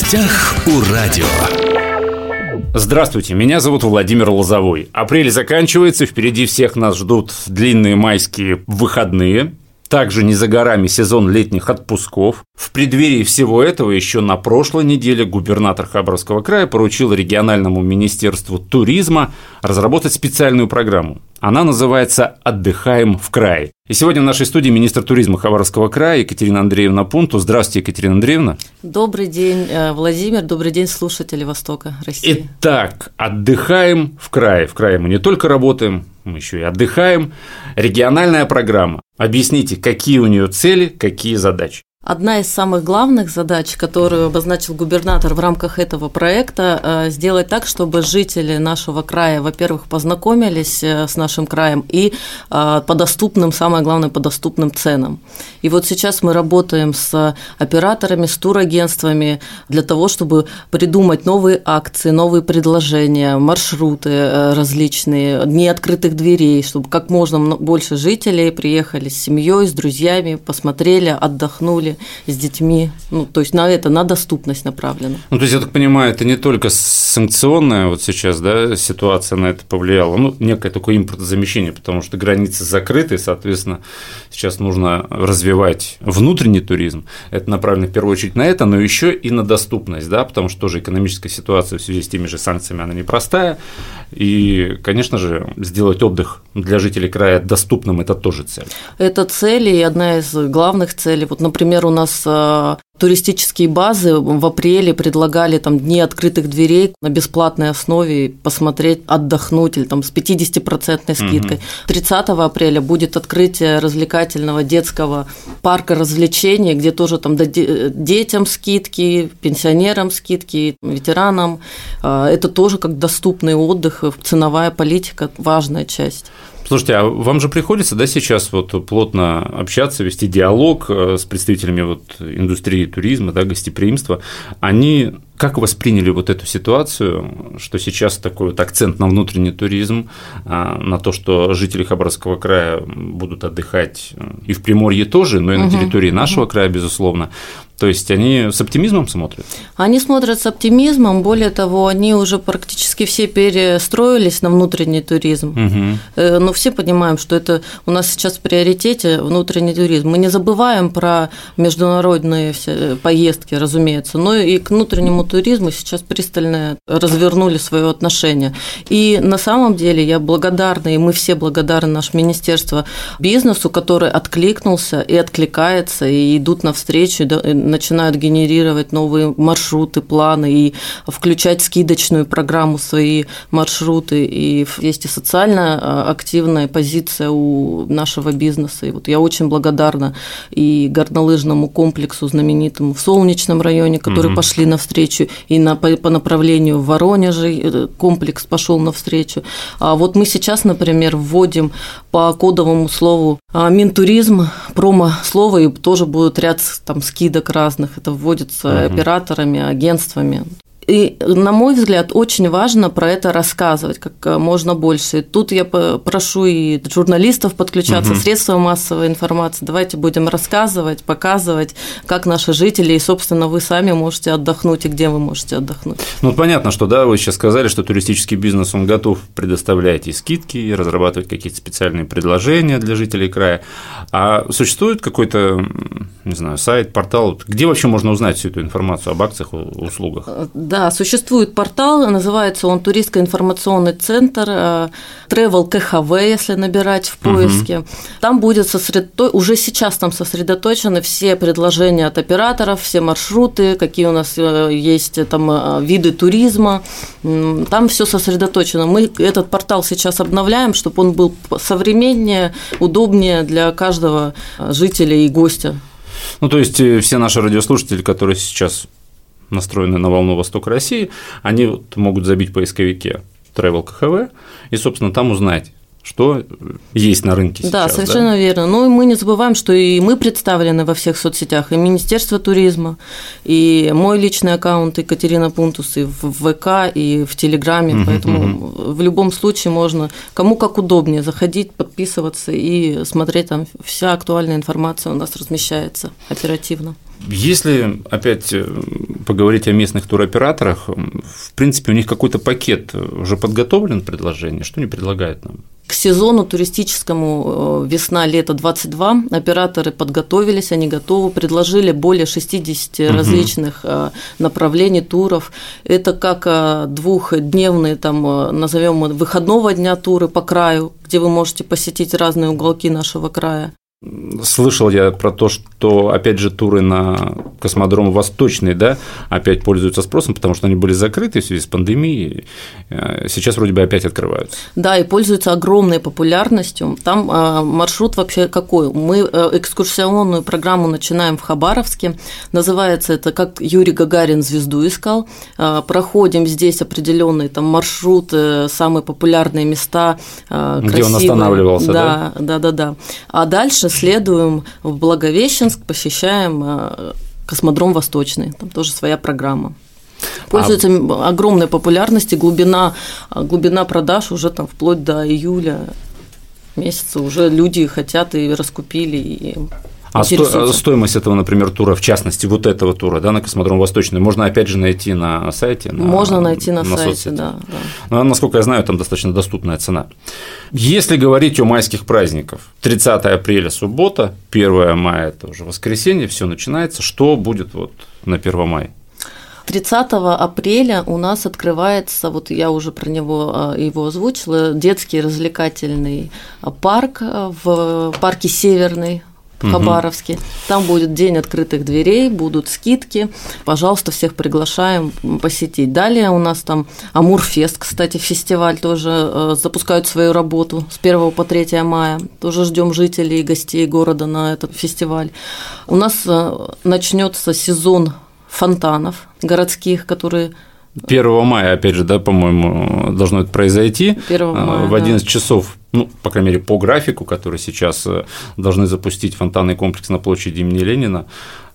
гостях у радио. Здравствуйте, меня зовут Владимир Лозовой. Апрель заканчивается, впереди всех нас ждут длинные майские выходные. Также не за горами сезон летних отпусков. В преддверии всего этого еще на прошлой неделе губернатор Хабаровского края поручил региональному министерству туризма разработать специальную программу. Она называется «Отдыхаем в крае». И сегодня в нашей студии министр туризма Хабаровского края Екатерина Андреевна Пунту. Здравствуйте, Екатерина Андреевна. Добрый день, э, Владимир. Добрый день, слушатели Востока России. Итак, отдыхаем в крае. В крае мы не только работаем, мы еще и отдыхаем. Региональная программа. Объясните, какие у нее цели, какие задачи. Одна из самых главных задач, которую обозначил губернатор в рамках этого проекта, э, сделать так, чтобы жители нашего края, во-первых, познакомились э, с нашим краем и э, по доступным, самое главное, по доступным ценам. И вот сейчас мы работаем с операторами, с турагентствами для того, чтобы придумать новые акции, новые предложения, маршруты различные, дни открытых дверей, чтобы как можно больше жителей приехали с семьей, с друзьями, посмотрели, отдохнули школе с детьми. Ну, то есть на это, на доступность направлено. Ну, то есть, я так понимаю, это не только санкционная вот сейчас да, ситуация на это повлияла, ну, некое такое импортозамещение, потому что границы закрыты, соответственно, сейчас нужно развивать внутренний туризм. Это направлено в первую очередь на это, но еще и на доступность, да, потому что тоже экономическая ситуация в связи с теми же санкциями, она непростая. И, конечно же, сделать отдых для жителей края доступным – это тоже цель. Это цель и одна из главных целей. Вот, например, у нас э, туристические базы в апреле предлагали там дни открытых дверей на бесплатной основе посмотреть, отдохнуть или там с 50% скидкой. Угу. 30 апреля будет открытие развлекательного детского парка развлечений, где тоже там детям скидки, пенсионерам скидки, ветеранам. А, это тоже как доступный отдых, ценовая политика важная часть. Слушайте, а вам же приходится, да, сейчас вот плотно общаться, вести диалог э, с представителями вот индустрии туризма, да, гостеприимства. Они как восприняли вот эту ситуацию, что сейчас такой вот акцент на внутренний туризм, а, на то, что жители Хабаровского края будут отдыхать э, и в Приморье тоже, но и на территории нашего края, безусловно. То есть они с оптимизмом смотрят? Они смотрят с оптимизмом, более того, они уже практически все перестроились на внутренний туризм. Угу. Но все понимаем, что это у нас сейчас в приоритете внутренний туризм. Мы не забываем про международные все поездки, разумеется, но и к внутреннему туризму сейчас пристально развернули свое отношение. И на самом деле я благодарна, и мы все благодарны наше министерство бизнесу, который откликнулся и откликается, и идут навстречу, начинают генерировать новые маршруты, планы и включать скидочную программу в свои маршруты. И есть и социально а, активная позиция у нашего бизнеса. И вот я очень благодарна и горнолыжному комплексу знаменитому в Солнечном районе, которые угу. пошли навстречу, и на, по, по направлению в Воронеже э, комплекс пошел навстречу. А вот мы сейчас, например, вводим по кодовому слову а, Минтуризм, промо-слово, и тоже будет ряд там скидок разных. Это вводится угу. операторами, агентствами. И, на мой взгляд, очень важно про это рассказывать как э, можно больше. И тут я прошу и журналистов подключаться, угу. средства массовой информации. Давайте будем рассказывать, показывать, как наши жители, и, собственно, вы сами можете отдохнуть, и где вы можете отдохнуть. Ну, понятно, что, да, вы сейчас сказали, что туристический бизнес, он готов предоставлять и скидки, и разрабатывать какие-то специальные предложения для жителей края. А существует какой-то, не знаю, сайт, портал, где вообще можно узнать всю эту информацию об акциях, услугах? Да, существует портал, называется он Туристско-информационный центр э, Travel КХВ, если набирать в поиске. Угу. Там будет сосредоточено, уже сейчас там сосредоточены все предложения от операторов, все маршруты, какие у нас э, есть э, там виды туризма. Там все сосредоточено. Мы этот портал сейчас обновляем, чтобы он был современнее, удобнее для каждого жителя и гостя. Ну, то есть все наши радиослушатели, которые сейчас настроены на волну Восток России, они вот могут забить в поисковике Travel КХВ и, собственно, там узнать, что есть на рынке сейчас. Да, совершенно да? верно. Ну и мы не забываем, что и мы представлены во всех соцсетях, и Министерство туризма, и мой личный аккаунт Екатерина Пунтус, и в ВК, и в Телеграме, угу, поэтому угу. в любом случае можно, кому как удобнее, заходить, подписываться и смотреть, там вся актуальная информация у нас размещается оперативно. Если опять э, поговорить о местных туроператорах, в принципе, у них какой-то пакет уже подготовлен предложение, что они предлагают нам? К сезону туристическому э, весна-лето 22 операторы подготовились, они готовы, предложили более 60 угу. различных э, направлений туров. Это как двухдневные, там, назовем выходного дня туры по краю, где вы можете посетить разные уголки нашего края. Слышал я про то, что, опять же, туры на космодром Восточный, да, опять пользуются спросом, потому что они были закрыты в связи с пандемией. Э, сейчас вроде бы опять открываются. Да, и пользуются огромной популярностью. Там э, маршрут вообще какой? Мы э, экскурсионную программу начинаем в Хабаровске. Называется это как Юрий Гагарин звезду искал. Проходим здесь определенные там маршруты, самые популярные места, красивые. Где он останавливался, да? Да, да, да, да. А дальше следуем в Благовещенск, посещаем э, космодром Восточный, там тоже своя программа. Пользуется а... огромной популярностью, глубина, глубина продаж уже там вплоть до июля месяца. Уже люди хотят и раскупили, и а сто, стоимость этого, например, тура, в частности, вот этого тура, да, на космодром Восточный, можно опять же найти на сайте? На, можно найти на, на сайте, соцсети. да. да. Ну, насколько я знаю, там достаточно доступная цена. Если говорить о майских праздниках, 30 апреля суббота, 1 мая это уже воскресенье, все начинается. Что будет вот на 1 мая? 30 апреля у нас открывается, вот я уже про него а, его озвучила, детский развлекательный парк в парке Северный в Хабаровске. Угу. Там будет день открытых дверей, будут скидки. Пожалуйста, всех приглашаем посетить. Далее у нас там Амурфест, кстати, фестиваль тоже э, запускают свою работу с 1 по 3 мая. Тоже ждем жителей и гостей города на этот фестиваль. У нас э, начнется сезон фонтанов городских, которые 1 мая, опять же, да, по-моему, должно это произойти. 1 а, мая, в 11 да. часов, ну, по крайней мере, по графику, который сейчас э, должны запустить фонтанный комплекс на площади имени Ленина.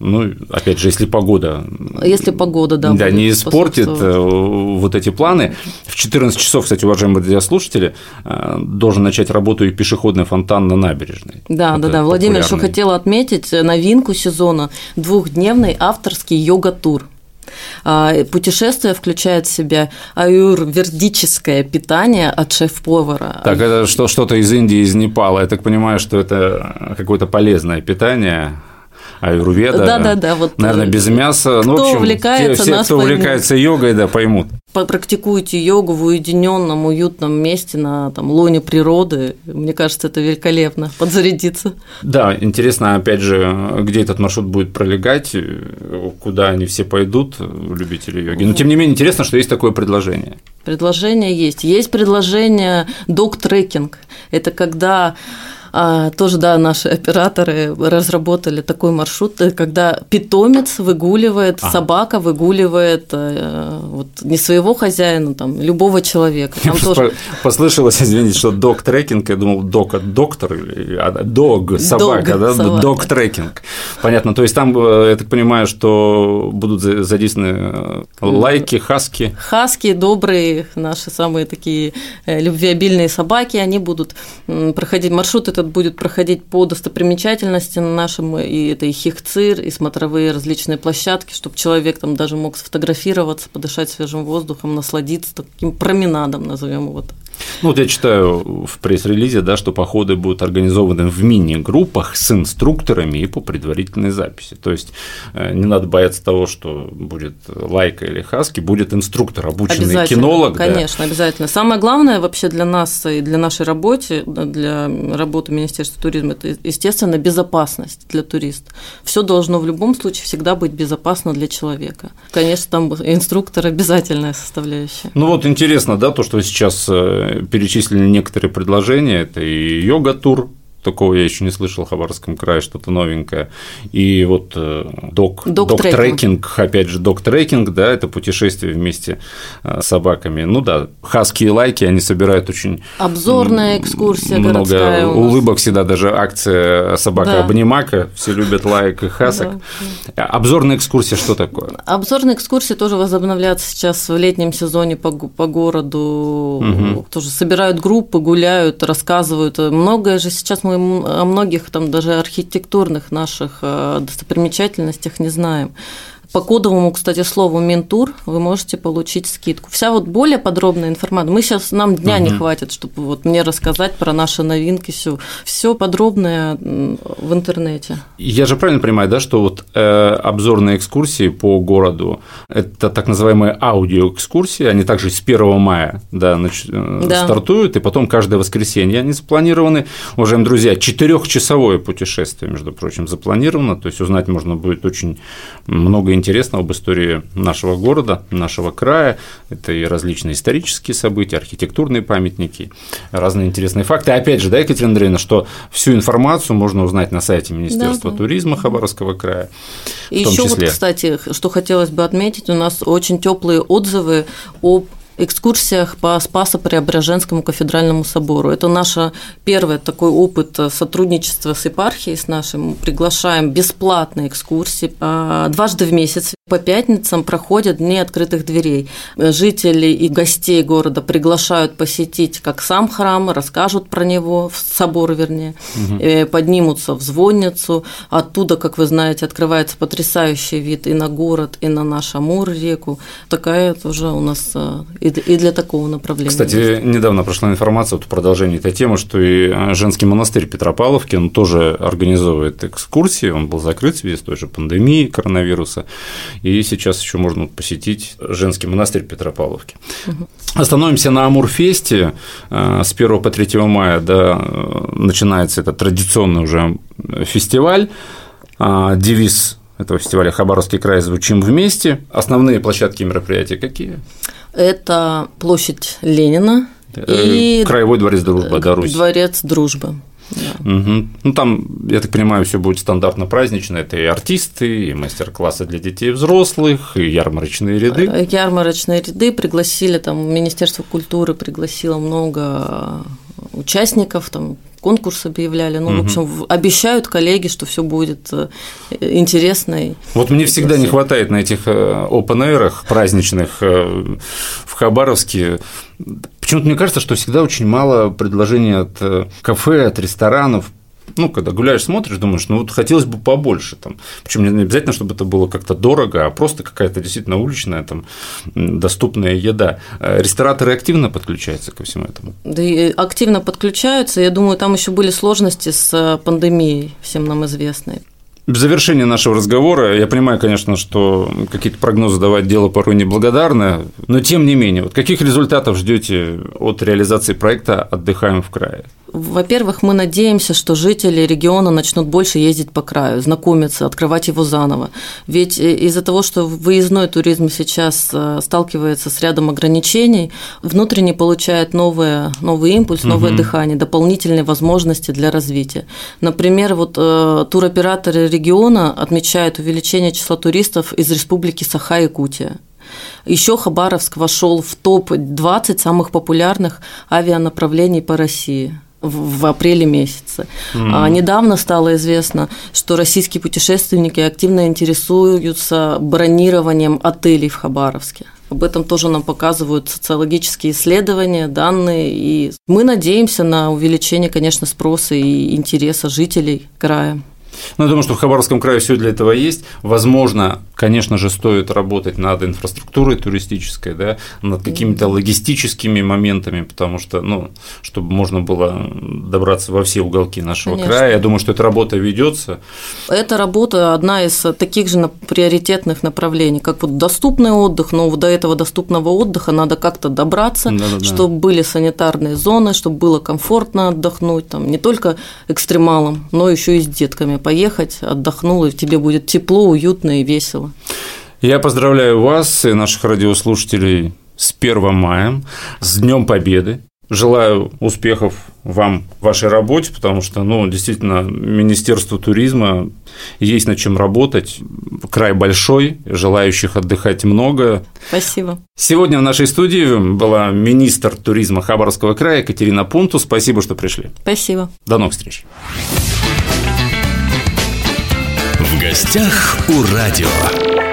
Ну, опять же, если погода. Если погода, да. Да, не испортит э, вот эти планы. В 14 часов, кстати, уважаемые радиослушатели, э, должен начать работу и пешеходный фонтан на набережной. Да, Это да, да. Владимир еще хотела отметить новинку сезона двухдневный авторский йога-тур. А, путешествие включает в себя аюрвердическое питание от шеф-повара. Так, это что, что-то из Индии, из Непала. Я так понимаю, что это какое-то полезное питание аюрведа. Да, да, да. Вот, наверное, без мяса. Кто ну, в общем, увлекается, все, кто поймут. увлекается йогой, да, поймут. Практикуйте йогу в уединенном, уютном месте на там, лоне природы. Мне кажется, это великолепно, подзарядиться. Да, интересно, опять же, где этот маршрут будет пролегать, куда они все пойдут, любители йоги. Но, тем не менее, интересно, что есть такое предложение. Предложение есть. Есть предложение док-трекинг. Это когда тоже, да, наши операторы разработали такой маршрут, когда питомец выгуливает, а. собака выгуливает э, вот, не своего хозяина, там, любого человека. Там тоже... Послышалось, извините, что док-трекинг, я думал, док от доктор, а дог, собака, да, док-трекинг. Понятно, то есть там, э, я так понимаю, что будут задействованы э, лайки, хаски. Хаски, добрые, наши самые такие любвеобильные собаки, они будут проходить маршрут этот будет проходить по достопримечательностям нашим, и это и хихцир, и смотровые различные площадки, чтобы человек там даже мог сфотографироваться, подышать свежим воздухом, насладиться таким променадом, назовем его так. Ну, вот я читаю в пресс-релизе, да, что походы будут организованы в мини-группах с инструкторами и по предварительной записи. То есть э, не надо бояться того, что будет лайка или хаски, будет инструктор, обученный кинолог. Конечно, да. обязательно. Самое главное вообще для нас и для нашей работы, для работы Министерства туризма, это, естественно, безопасность для туриста. Все должно в любом случае всегда быть безопасно для человека. Конечно, там инструктор обязательная составляющая. Ну вот интересно, да, то, что сейчас э, перечислены некоторые предложения. Это и йога-тур, такого я еще не слышал в Хабаровском крае, что-то новенькое. И вот э, док, док-трекинг, опять же, док-трекинг, да, это путешествие вместе э, с собаками. Ну да, хаски и лайки, они собирают очень… Обзорная экскурсия Много улыбок всегда, даже акция собака-обнимака, да. все любят лайк и хасок. Да. Обзорная экскурсия что такое? Обзорные экскурсии тоже возобновляются сейчас в летнем сезоне по, по городу, угу. тоже собирают группы, гуляют, рассказывают. Многое же сейчас мы о многих там даже архитектурных наших э, достопримечательностях не знаем. По кодовому, кстати, слову «Ментур» вы можете получить скидку. Вся вот более подробная информация. Мы сейчас, нам дня угу. не хватит, чтобы вот мне рассказать про наши новинки, все, все подробное в интернете. Я же правильно понимаю, да, что вот э, обзорные экскурсии по городу – это так называемые аудиоэкскурсии, они также с 1 мая да, нач... Э, да. стартуют, и потом каждое воскресенье они запланированы. Уважаемые друзья, четырехчасовое путешествие, между прочим, запланировано, то есть узнать можно будет очень много интересного об истории нашего города, нашего края. Это и различные исторические события, архитектурные памятники, разные интересные факты. И опять же, да, Екатерина Андреевна, что всю информацию можно узнать на сайте Министерства да, туризма Хабаровского края. И еще вот, кстати, что хотелось бы отметить, у нас очень теплые отзывы об экскурсиях по Спасо-Преображенскому кафедральному собору. Это наш первый такой опыт сотрудничества с епархией, с нашим. Мы приглашаем бесплатные экскурсии а, дважды в месяц. По пятницам проходят дни открытых дверей. Жители и гостей города приглашают посетить как сам храм, расскажут про него, в собор вернее, угу. поднимутся в звонницу. Оттуда, как вы знаете, открывается потрясающий вид и на город, и на наш Амур реку. Такая тоже у нас э, и для такого направления. Кстати, недавно прошла информация вот в продолжении этой темы, что и э, женский монастырь Петропавловки, он тоже организовывает экскурсии, он был закрыт в связи с той же пандемией коронавируса, и сейчас еще можно посетить женский монастырь Петропавловки. Угу. Остановимся на Амурфесте. Э, с 1 по 3 мая да, э, начинается этот традиционный уже фестиваль. Девиз этого фестиваля «Хабаровский край. Звучим вместе». Основные площадки мероприятия какие? Это площадь Ленина э, и Краевой дворец дружбы, да, Русь. Дворец дружбы. Да. Угу. Ну, там, я так понимаю, все будет стандартно празднично. Это и артисты, и мастер-классы для детей и взрослых, и ярмарочные ряды. Э, ярмарочные ряды пригласили, там, Министерство культуры пригласило много участников, там, конкурс объявляли. Ну, угу. в общем, обещают коллеги, что все будет э, интересно. Вот мне всегда не хватает на этих open air праздничных э, в Хабаровске. Почему-то мне кажется, что всегда очень мало предложений от э, кафе, от ресторанов ну, когда гуляешь, смотришь, думаешь, ну вот хотелось бы побольше там. Причем не обязательно, чтобы это было как-то дорого, а просто какая-то действительно уличная там доступная еда. Э, рестораторы активно подключаются ко всему этому. Да и активно подключаются. Я думаю, там еще были сложности с э, пандемией, всем нам известной. В завершение нашего разговора, я понимаю, конечно, что какие-то прогнозы давать дело порой неблагодарно, но тем не менее, вот каких результатов ждете от реализации проекта «Отдыхаем в крае»? Во-первых, мы надеемся, что жители региона начнут больше ездить по краю, знакомиться, открывать его заново. Ведь э, из-за того, что выездной туризм сейчас э, сталкивается с рядом ограничений, внутренне получает новое, новый импульс, новое угу. дыхание, дополнительные возможности для развития. Например, вот э, туроператоры региона отмечают увеличение числа туристов из республики Саха-Якутия. Еще Хабаровск вошел в топ-20 самых популярных авианаправлений по России в, апреле месяце. Mm-hmm. А недавно стало известно, что российские путешественники активно интересуются бронированием отелей в Хабаровске. Об этом тоже нам показывают социологические исследования, данные, и мы надеемся на увеличение, конечно, спроса и интереса жителей края. Ну, я думаю, что в Хабаровском крае все для этого есть. Возможно, конечно же, стоит работать над инфраструктурой туристической, да, над какими-то логистическими моментами, потому что, ну, чтобы можно было добраться во все уголки нашего конечно. края. Я думаю, что эта работа ведется. Эта работа одна из таких же приоритетных направлений, как вот доступный отдых, но до этого доступного отдыха надо как-то добраться, Да-да-да. чтобы были санитарные зоны, чтобы было комфортно отдохнуть, там не только экстремалам, но еще и с детками поехать, отдохнул, и тебе будет тепло, уютно и весело. Я поздравляю вас и наших радиослушателей с 1 мая, с Днем Победы. Желаю успехов вам в вашей работе, потому что, ну, действительно, Министерство туризма есть над чем работать. Край большой, желающих отдыхать много. Спасибо. Сегодня в нашей студии была министр туризма Хабаровского края Екатерина Пунту. Спасибо, что пришли. Спасибо. До новых встреч. Гостях у радио.